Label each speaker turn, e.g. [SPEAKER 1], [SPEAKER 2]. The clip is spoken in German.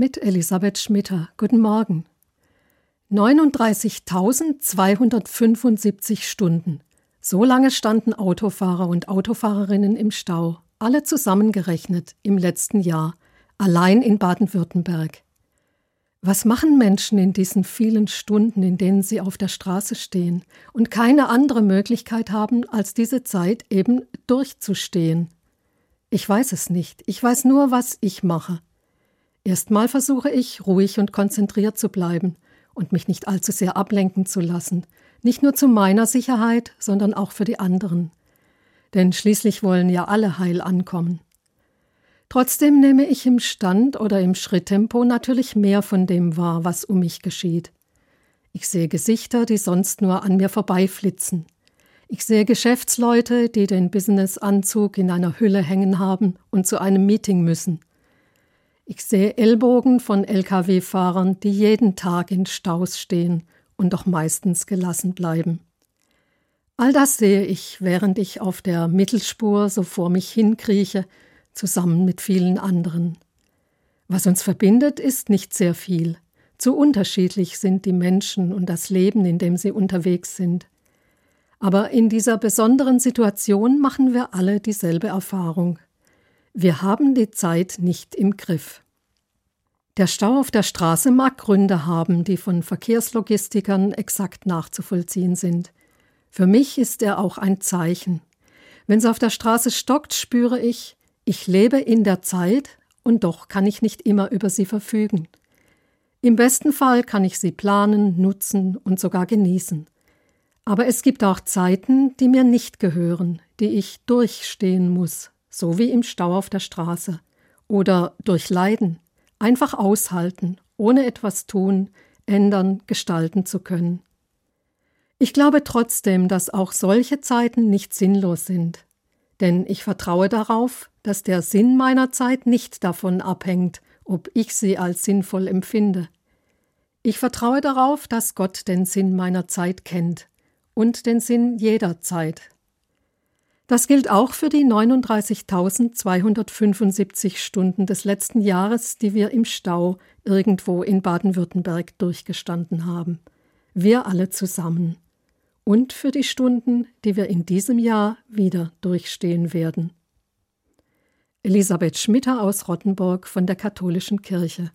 [SPEAKER 1] mit Elisabeth Schmitter. Guten Morgen. 39.275 Stunden. So lange standen Autofahrer und Autofahrerinnen im Stau, alle zusammengerechnet im letzten Jahr, allein in Baden-Württemberg. Was machen Menschen in diesen vielen Stunden, in denen sie auf der Straße stehen und keine andere Möglichkeit haben, als diese Zeit eben durchzustehen? Ich weiß es nicht, ich weiß nur, was ich mache. Erstmal versuche ich, ruhig und konzentriert zu bleiben und mich nicht allzu sehr ablenken zu lassen, nicht nur zu meiner Sicherheit, sondern auch für die anderen. Denn schließlich wollen ja alle heil ankommen. Trotzdem nehme ich im Stand oder im Schritttempo natürlich mehr von dem wahr, was um mich geschieht. Ich sehe Gesichter, die sonst nur an mir vorbeiflitzen. Ich sehe Geschäftsleute, die den Businessanzug in einer Hülle hängen haben und zu einem Meeting müssen. Ich sehe Ellbogen von Lkw-Fahrern, die jeden Tag in Staus stehen und doch meistens gelassen bleiben. All das sehe ich, während ich auf der Mittelspur so vor mich hinkrieche, zusammen mit vielen anderen. Was uns verbindet, ist nicht sehr viel. Zu unterschiedlich sind die Menschen und das Leben, in dem sie unterwegs sind. Aber in dieser besonderen Situation machen wir alle dieselbe Erfahrung. Wir haben die Zeit nicht im Griff. Der Stau auf der Straße mag Gründe haben, die von Verkehrslogistikern exakt nachzuvollziehen sind. Für mich ist er auch ein Zeichen. Wenn es auf der Straße stockt, spüre ich, ich lebe in der Zeit und doch kann ich nicht immer über sie verfügen. Im besten Fall kann ich sie planen, nutzen und sogar genießen. Aber es gibt auch Zeiten, die mir nicht gehören, die ich durchstehen muss, so wie im Stau auf der Straße. Oder durch Leiden. Einfach aushalten, ohne etwas tun, ändern, gestalten zu können. Ich glaube trotzdem, dass auch solche Zeiten nicht sinnlos sind. Denn ich vertraue darauf, dass der Sinn meiner Zeit nicht davon abhängt, ob ich sie als sinnvoll empfinde. Ich vertraue darauf, dass Gott den Sinn meiner Zeit kennt und den Sinn jeder Zeit. Das gilt auch für die 39.275 Stunden des letzten Jahres, die wir im Stau irgendwo in Baden-Württemberg durchgestanden haben. Wir alle zusammen. Und für die Stunden, die wir in diesem Jahr wieder durchstehen werden. Elisabeth Schmitter aus Rottenburg von der Katholischen Kirche